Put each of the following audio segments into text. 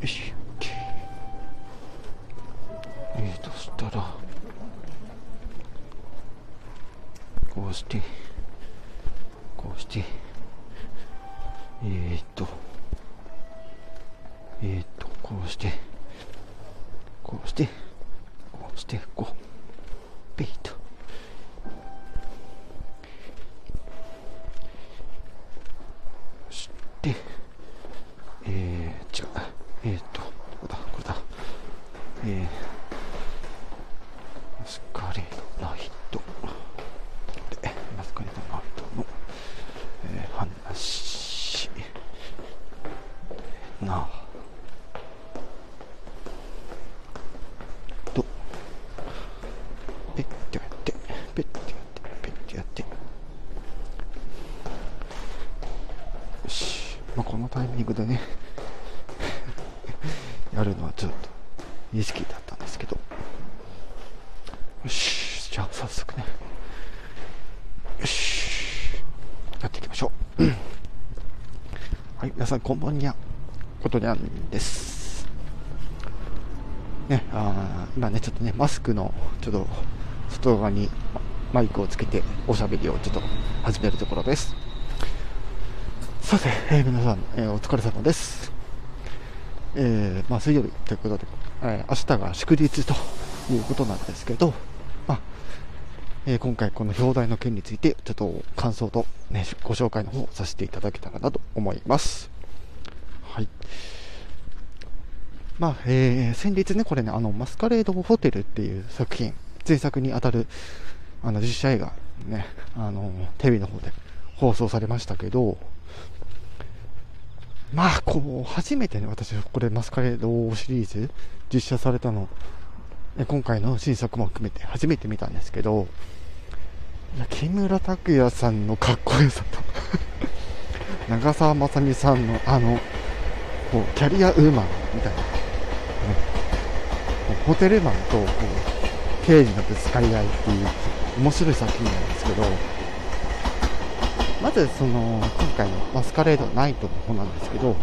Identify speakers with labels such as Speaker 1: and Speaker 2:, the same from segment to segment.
Speaker 1: よし。OK えーとそしたらこうしてこうしてえーとえーとこうしてこうしてこうしてこうペイとそしてえー、違うえーとこれだこれだえー、マスカレードライトでマスカレードライトの、えー、話なあとペッてやってペッてやってペッてやってよし、まあ、このタイミングでねやるのはちょっと意識だったんですけどよしじゃあ早速ねよしやっていきましょうはい皆さんこんばんにゃことにゃんですねあー今ねちょっとねマスクのちょっと外側にマイクをつけておしゃべりをちょっと始めるところですさて、えー皆さん、えーお疲れ様です。えーまあ、水曜日ということで、えー明日が祝日ということなんですけど、まあえー今回この表題の件について、ちょっと感想と、ね、ご紹介の方をさせていただけたらなと思います。はい。まあ、えー先日ね、これね、あの、マスカレードホテルっていう作品、制作にあたる、あの、実写映画、ね、あの、テレビの方で放送されましたけど、まあ、こう、初めてね、私、これ、マスカレードシリーズ、実写されたの、今回の新作も含めて初めて見たんですけど、いや、木村拓哉さんのかっこよさと、長澤まさみさんの、あの、こう、キャリアウーマンみたいな、ね、ホテルマンと、こう、刑事のぶつかり合いっていう、面白い作品なんですけど、まずその今回のマスカレードナイトの方なんですけど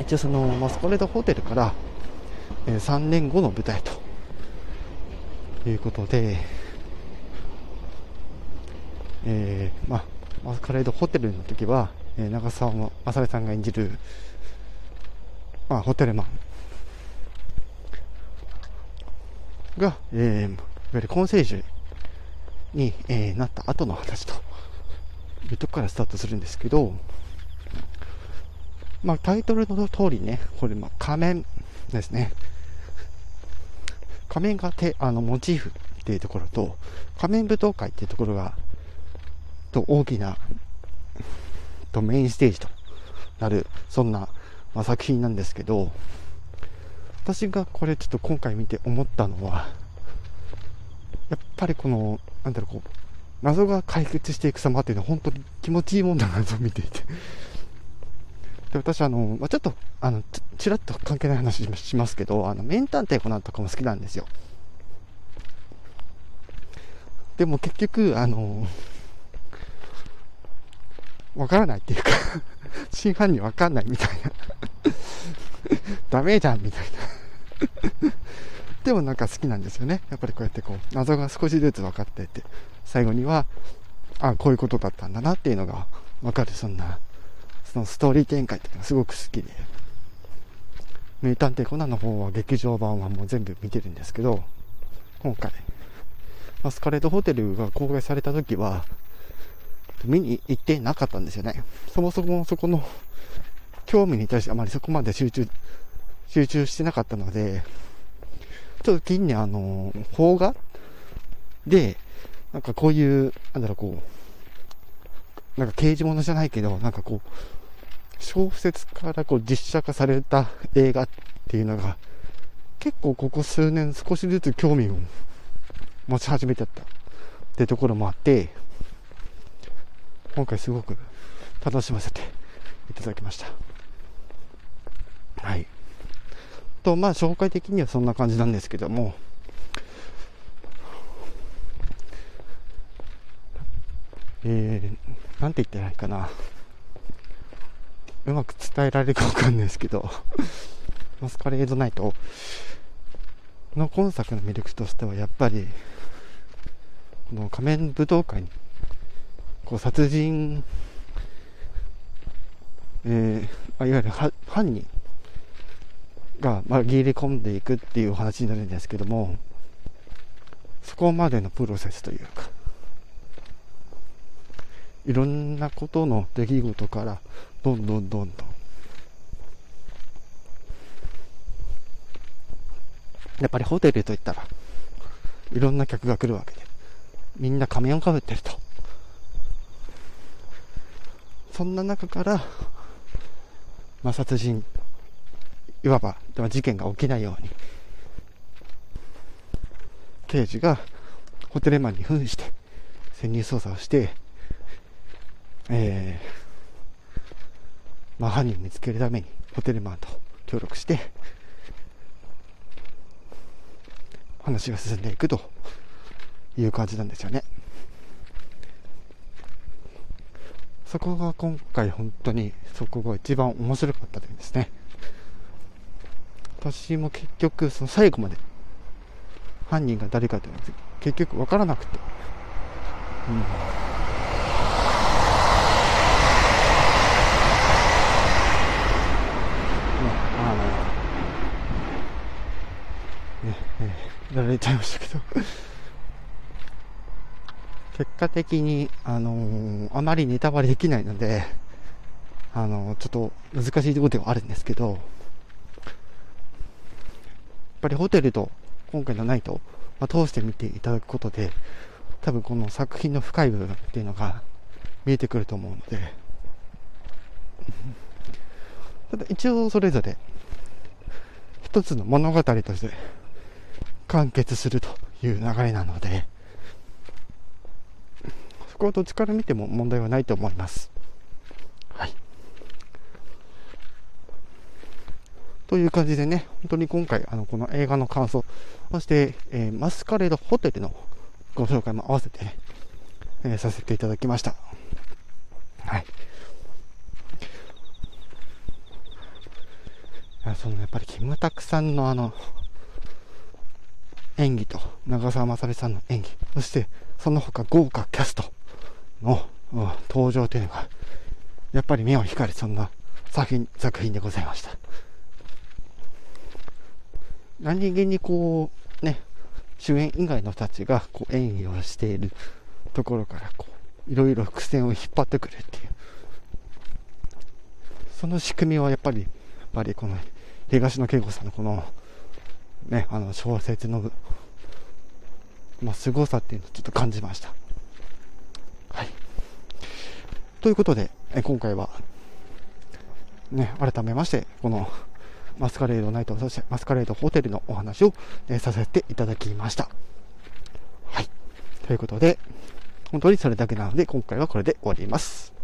Speaker 1: 一応そのマスカレードホテルから、え3年後の舞台ということで、えーまあ、マスカレードホテルの時は、え長澤まさみさんが演じる、まあ、ホテルマンが、えーいわゆるコンセージュに、えーなった後の話というとこからスタートするんですけど、まあ、タイトルの通りね、これ、まあ、仮面ですね。仮面がてあのモチーフっていうところと、仮面舞踏会っていうところが、と大きな、とメインステージとなる、そんな、まあ、作品なんですけど、私がこれちょっと今回見て思ったのは、やっぱりこの、なんだろう、こう、謎が解決していく様っていうのは本当に気持ちいいもんだなと見ていて。で、私あの、まあ、ちょっと、あの、ちらっと関係ない話ししますけど、あの、名探偵コナンとかも好きなんですよ。でも結局、あの、わからないっていうか 真犯人わかんないみたいなダメじゃんみたいなでもなんか好きなんですよね。やっぱりこうやってこう、謎が少しずつ分かってって、最後には、あこういうことだったんだなっていうのが分かる、そんな、そのストーリー展開っていうのがすごく好きで。名探偵コナンの方は劇場版はもう全部見てるんですけど、今回、マスカレードホテルが公開された時は、見に行ってなかったんですよね。そもそもそこの興味に対してあまりそこまで集中、集中してなかったので、ちょっと近年あの、邦画で、なんかこういう、なんだろう、こう、なんか刑事物じゃないけど、なんかこう、小説からこう実写化された映画っていうのが、結構ここ数年少しずつ興味を持ち始めちゃったってところもあって、今回すごく楽しませていただきました。はい。と、まあ、紹介的にはそんな感じなんですけども、えー、なんて言ったらいかな。うまく伝えられるかわかんないですけど、マスカレードナイトの今作の魅力としてはやっぱりこの仮面舞踏会こう殺人、えー、いわゆる犯人が紛れ込んでいくっていうお話になるんですけどもそこまでのプロセスというかいろんなことの出来事からどんどんどんどんやっぱりホテルといったらいろんな客が来るわけでみんな仮面をかぶってると。そんな中から、まあ、殺人いわば事件が起きないように刑事がホテルマンに扮して潜入捜査をしてえー、まあ、犯人を見つけるためにホテルマンと協力して話が進んでいくという感じなんですよね。そこが今回本当にそこが一番面白かった点ですね。私も結局その最後まで犯人が誰かというのは結局分からなくて。うんやられちゃいましたけど果的に、あのー、あまりネタバレできないので、あのー、ちょっと難しいところではあるんですけど、やっぱりホテルと今回のナイト、まあ、通して見ていただくことで、多分この作品の深い部分っていうのが見えてくると思うので、ただ一応それぞれ一つの物語として完結するという流れなので、こはどっちから見ても問題はないと思います。はい。という感じでね、本当に今回、あの、この映画の感想、そして、えー、マスカレードホテルのご紹介も合わせてね、えー、させていただきました。はい。そのやっぱりキムタクさんのあの演技と長澤まさみさんの演技、そしてその他豪華キャストの、登場というのが、やっぱり目を光るそんな作品作品でございました。何気にこう、ね、主演以外の人たちがこう演技をしているところからこう、いろいろ伏線を引っ張ってくるっていう。その仕組みはやっぱり、やっぱりこの東野圭吾さんのこのね、あの小説の、まあ、凄さっていうのをちょっと感じました。ということで、え今回は、ね、改めまして、このマスカレードナイト、そしてマスカレードホテルのお話を、えさせていただきました。はい。ということで、本当にそれだけなので、今回はこれで終わります。